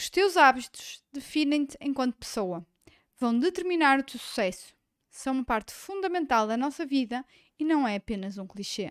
Os teus hábitos definem-te enquanto pessoa, vão determinar o teu sucesso, são uma parte fundamental da nossa vida e não é apenas um clichê.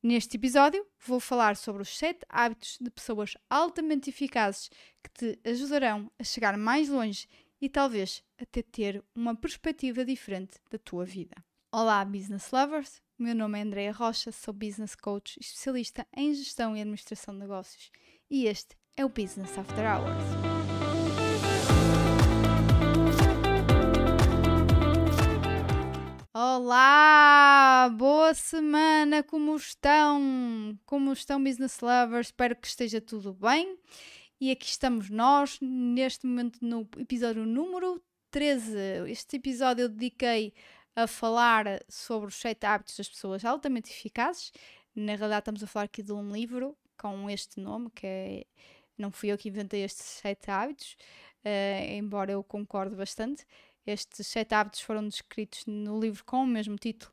Neste episódio, vou falar sobre os 7 hábitos de pessoas altamente eficazes que te ajudarão a chegar mais longe e talvez até ter uma perspectiva diferente da tua vida. Olá, business lovers! O meu nome é Andrea Rocha, sou business coach especialista em gestão e administração de negócios e este é o Business After Hours. Olá! Boa semana! Como estão? Como estão, business lovers? Espero que esteja tudo bem. E aqui estamos nós, neste momento, no episódio número 13. Este episódio eu dediquei a falar sobre os 7 hábitos das pessoas altamente eficazes. Na realidade, estamos a falar aqui de um livro com este nome, que é. Não fui eu que inventei estes 7 hábitos, uh, embora eu concorde bastante. Estes sete hábitos foram descritos no livro com o mesmo título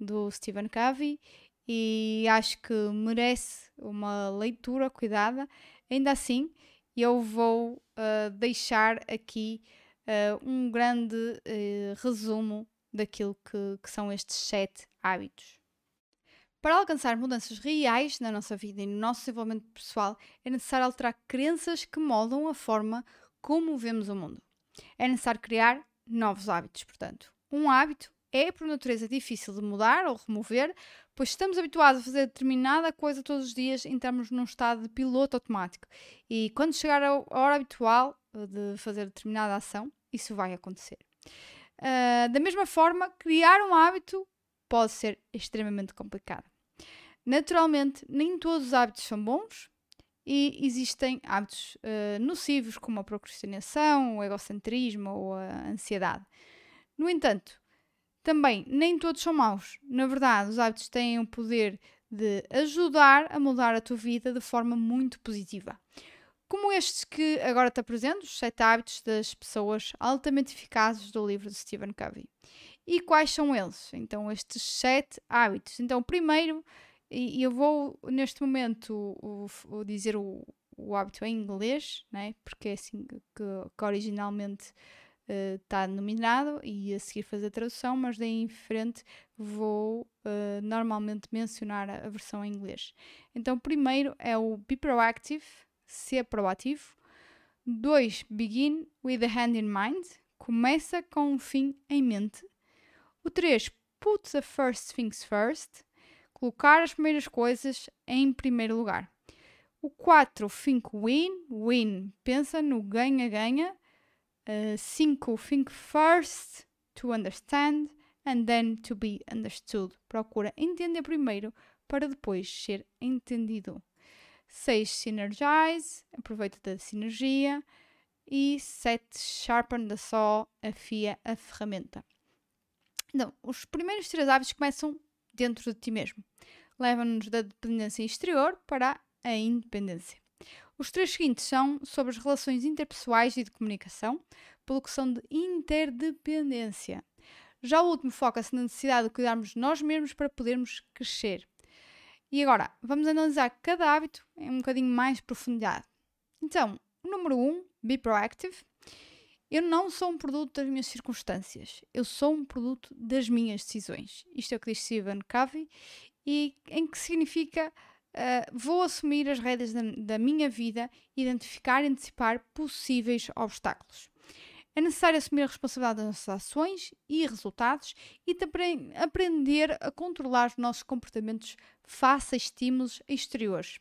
do Stephen Covey e acho que merece uma leitura cuidada. Ainda assim, eu vou uh, deixar aqui uh, um grande resumo daquilo que, que são estes sete hábitos. Para alcançar mudanças reais na nossa vida e no nosso desenvolvimento pessoal, é necessário alterar crenças que moldam a forma como vemos o mundo. É necessário criar novos hábitos, portanto. Um hábito é, por natureza, difícil de mudar ou remover, pois estamos habituados a fazer determinada coisa todos os dias, entramos num estado de piloto automático. E quando chegar a hora habitual eh, de fazer determinada ação, isso vai acontecer. Uh, da mesma forma, criar um hábito pode ser extremamente complicado. Naturalmente, nem todos os hábitos são bons, e existem hábitos uh, nocivos como a procrastinação, o egocentrismo ou a ansiedade. No entanto, também nem todos são maus. Na verdade, os hábitos têm o poder de ajudar a mudar a tua vida de forma muito positiva. Como estes que agora te apresento, os 7 hábitos das pessoas altamente eficazes do livro de Stephen Covey. E quais são eles? Então, estes 7 hábitos. Então, o primeiro e, eu vou, neste momento, o, o dizer o, o hábito em inglês, né? porque é assim que, que originalmente está uh, denominado, e a seguir fazer a tradução, mas daí em frente vou uh, normalmente mencionar a, a, versão em inglês. Então, primeiro é o be proactive, ser proativo. 2. Begin with the hand in mind, começa com um fim em mente. O 3. Put the first things first, colocar as primeiras coisas em primeiro lugar. O 4, think win, win, pensa no ganha-ganha. 5, uh, think first, to understand, and then to be understood. Procura entender primeiro para depois ser entendido. 6, synergize, aproveita da sinergia. E 7, sharpen the saw, afia a ferramenta. Então, os primeiros três hábitos começam dentro de ti mesmo. Leva-nos da dependência exterior para a independência. Os três seguintes são sobre as relações interpessoais e de comunicação, pelo que são de interdependência. Já o último foca-se na necessidade de cuidarmos de nós mesmos para podermos crescer. E agora, vamos analisar cada hábito em um bocadinho mais profundidade. Então, o número 1, um, be proactive. Eu não sou um produto das minhas circunstâncias, eu sou um produto das minhas decisões. Isto é o que diz Stephen Covey, e em que significa uh, vou assumir as rédeas da, da minha vida identificar e antecipar possíveis obstáculos. É necessário assumir a responsabilidade das nossas ações e resultados e também aprender a controlar os nossos comportamentos face a estímulos exteriores.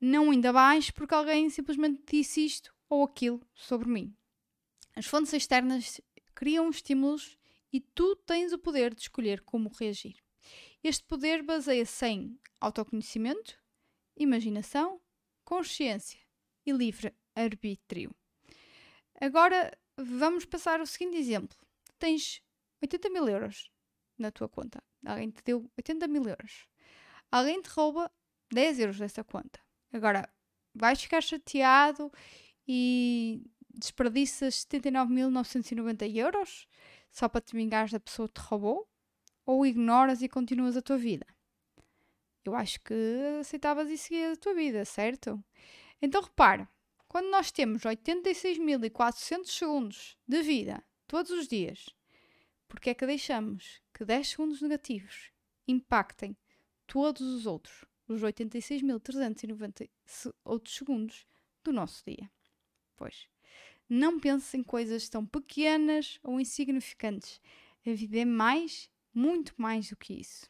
Não ainda mais porque alguém simplesmente disse isto ou aquilo sobre mim. As fontes externas criam estímulos e tu tens o poder de escolher como reagir. Este poder baseia-se em autoconhecimento, imaginação, consciência e livre-arbítrio. Agora vamos passar ao seguinte exemplo: tens 80 mil euros na tua conta. Alguém te deu 80 mil euros. Alguém te rouba 10 euros dessa conta. Agora vais ficar chateado e desperdiças 79.990 euros só para te vingares da pessoa que te roubou? Ou ignoras e continuas a tua vida? Eu acho que aceitavas e seguias a tua vida, certo? Então repara, quando nós temos 86.400 segundos de vida todos os dias, porque é que deixamos que 10 segundos negativos impactem todos os outros, os 86.390 outros segundos do nosso dia? Pois, não pense em coisas tão pequenas ou insignificantes. A vida é mais, muito mais do que isso.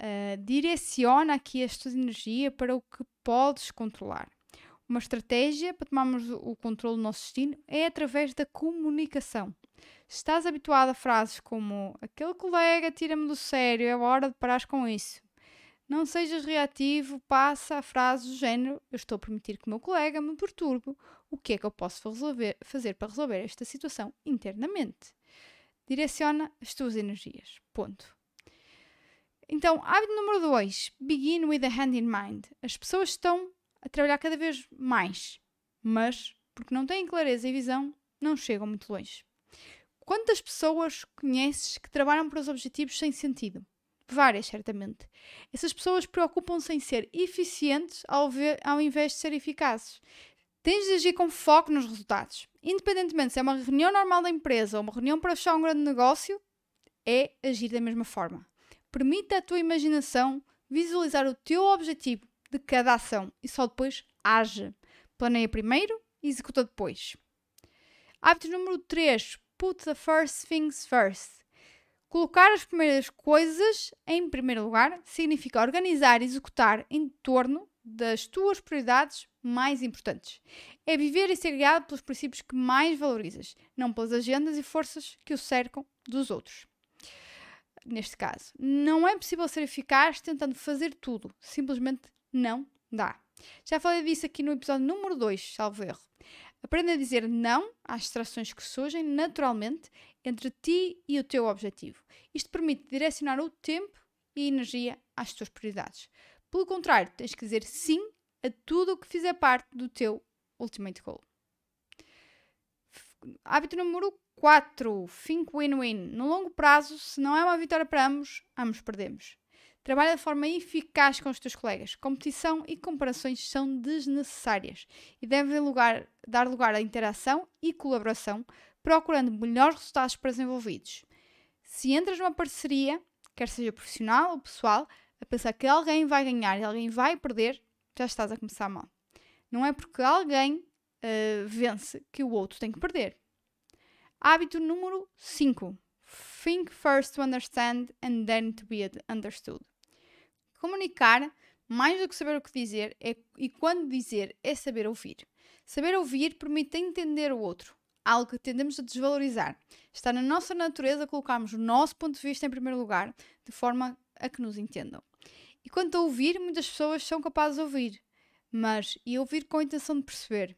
Uh, direciona aqui a tua energia para o que podes controlar. Uma estratégia para tomarmos o controle do nosso destino é através da comunicação. Estás habituado a frases como aquele colega tira-me do sério, é hora de parar com isso. Não sejas reativo, passa a frase do género: Eu estou a permitir que o meu colega me perturbe. O que é que eu posso resolver, fazer para resolver esta situação internamente? Direciona as tuas energias. Ponto. Então, hábito número 2: Begin with a hand in mind. As pessoas estão a trabalhar cada vez mais, mas, porque não têm clareza e visão, não chegam muito longe. Quantas pessoas conheces que trabalham para os objetivos sem sentido? Várias, certamente. Essas pessoas preocupam-se em ser eficientes ao, ver, ao invés de ser eficazes. Tens de agir com foco nos resultados. Independentemente se é uma reunião normal da empresa ou uma reunião para fechar um grande negócio, é agir da mesma forma. Permita à tua imaginação visualizar o teu objetivo de cada ação e só depois age. Planeia primeiro e executa depois. Hábito número 3. Put the first things first. Colocar as primeiras coisas em primeiro lugar significa organizar e executar em torno das tuas prioridades mais importantes. É viver e ser guiado pelos princípios que mais valorizas, não pelas agendas e forças que o cercam dos outros. Neste caso, não é possível ser eficaz tentando fazer tudo. Simplesmente não dá. Já falei disso aqui no episódio número 2, salvo erro. Aprenda a dizer não às distrações que surgem naturalmente entre ti e o teu objetivo. Isto permite direcionar o tempo e energia às tuas prioridades. Pelo contrário, tens que dizer sim a tudo o que fizer parte do teu ultimate goal. Hábito número 4. Think win-win. No longo prazo, se não é uma vitória para ambos, ambos perdemos. Trabalha de forma eficaz com os teus colegas. Competição e comparações são desnecessárias e devem lugar, dar lugar à interação e colaboração, procurando melhores resultados para os envolvidos. Se entras numa parceria, quer seja profissional ou pessoal, a pensar que alguém vai ganhar e alguém vai perder, já estás a começar mal. Não é porque alguém uh, vence que o outro tem que perder. Hábito número 5. Think first to understand and then to be understood. Comunicar, mais do que saber o que dizer, é, e quando dizer, é saber ouvir. Saber ouvir permite entender o outro, algo que tendemos a desvalorizar. Está na nossa natureza colocarmos o nosso ponto de vista em primeiro lugar, de forma a que nos entendam. E quanto a ouvir, muitas pessoas são capazes de ouvir, mas e ouvir com a intenção de perceber?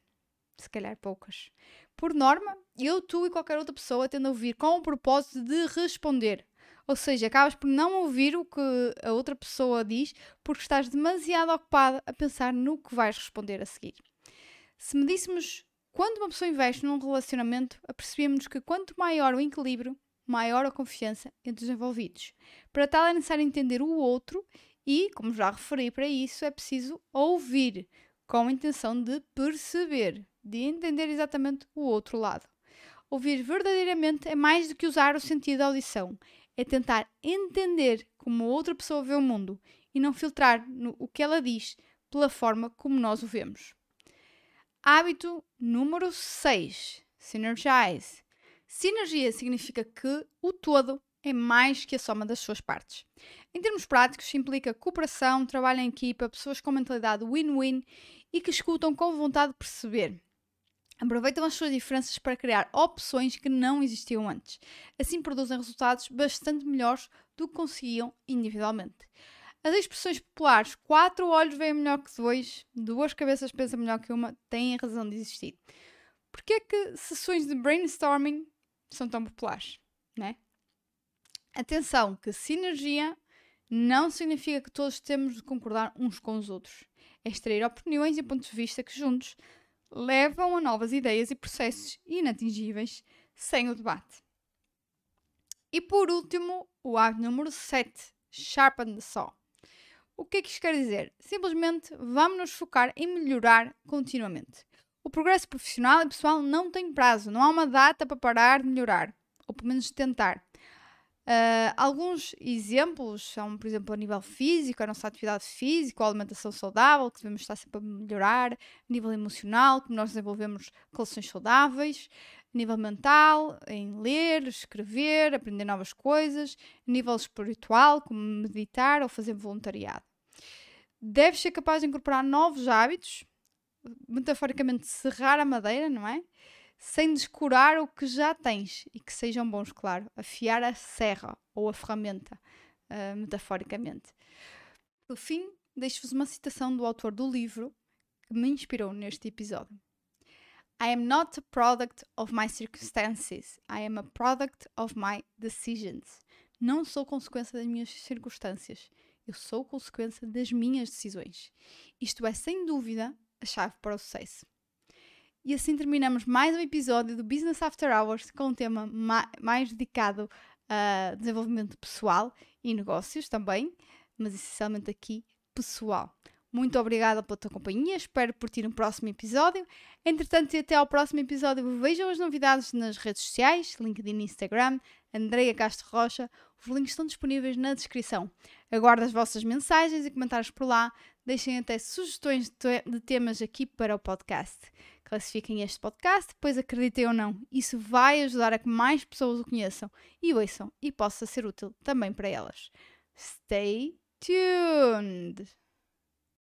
Se calhar poucas. Por norma, eu, tu e qualquer outra pessoa tende a ouvir com o propósito de responder. Ou seja, acabas por não ouvir o que a outra pessoa diz porque estás demasiado ocupada a pensar no que vais responder a seguir. Se me díssemos quando uma pessoa investe num relacionamento, apercebemos que quanto maior o equilíbrio, maior a confiança entre os envolvidos. Para tal é necessário entender o outro e, como já referi para isso, é preciso ouvir com a intenção de perceber, de entender exatamente o outro lado. Ouvir verdadeiramente é mais do que usar o sentido da audição, é tentar entender como outra pessoa vê o mundo e não filtrar no, o que ela diz pela forma como nós o vemos. Hábito número 6: Synergize. Sinergia significa que o todo é mais que a soma das suas partes. Em termos práticos, implica cooperação, trabalho em equipa, pessoas com mentalidade win-win e que escutam com vontade de perceber, aproveitam as suas diferenças para criar opções que não existiam antes. Assim produzem resultados bastante melhores do que conseguiam individualmente. As expressões populares quatro olhos veem melhor que dois, duas cabeças pensam melhor que uma, têm razão de existir. Porquê é que sessões de brainstorming são tão populares? Né? Atenção, que sinergia não significa que todos temos de concordar uns com os outros. É extrair opiniões e pontos de vista que juntos levam a novas ideias e processos inatingíveis sem o debate. E por último, o hábito número 7, sharpen the saw. O que é que isto quer dizer? Simplesmente vamos nos focar em melhorar continuamente. O progresso profissional e pessoal não tem prazo, não há uma data para parar de melhorar, ou pelo menos tentar. Uh, alguns exemplos são, por exemplo, a nível físico, a nossa atividade física, a alimentação saudável, que devemos estar sempre a melhorar, a nível emocional, como nós desenvolvemos relações saudáveis, a nível mental, em ler, escrever, aprender novas coisas, a nível espiritual, como meditar ou fazer voluntariado. Deves ser capaz de incorporar novos hábitos, metaforicamente serrar a madeira, não é? Sem descurar o que já tens e que sejam bons, claro. Afiar a serra ou a ferramenta, uh, metaforicamente. Por fim, deixo-vos uma citação do autor do livro que me inspirou neste episódio. I am not a product of my circumstances. I am a product of my decisions. Não sou consequência das minhas circunstâncias. Eu sou consequência das minhas decisões. Isto é, sem dúvida, a chave para o sucesso. E assim terminamos mais um episódio do Business After Hours com um tema ma mais dedicado a desenvolvimento pessoal e negócios também, mas essencialmente aqui pessoal. Muito obrigada pela tua companhia, espero por ti no próximo episódio. Entretanto, e até ao próximo episódio, vejam as novidades nas redes sociais, LinkedIn e Instagram, Andreia Castro Rocha. Os links estão disponíveis na descrição. Aguardo as vossas mensagens e comentários por lá. Deixem até sugestões de temas aqui para o podcast classifiquem este podcast, pois acreditem ou não, isso vai ajudar a que mais pessoas o conheçam e ouçam e possa ser útil também para elas. Stay tuned!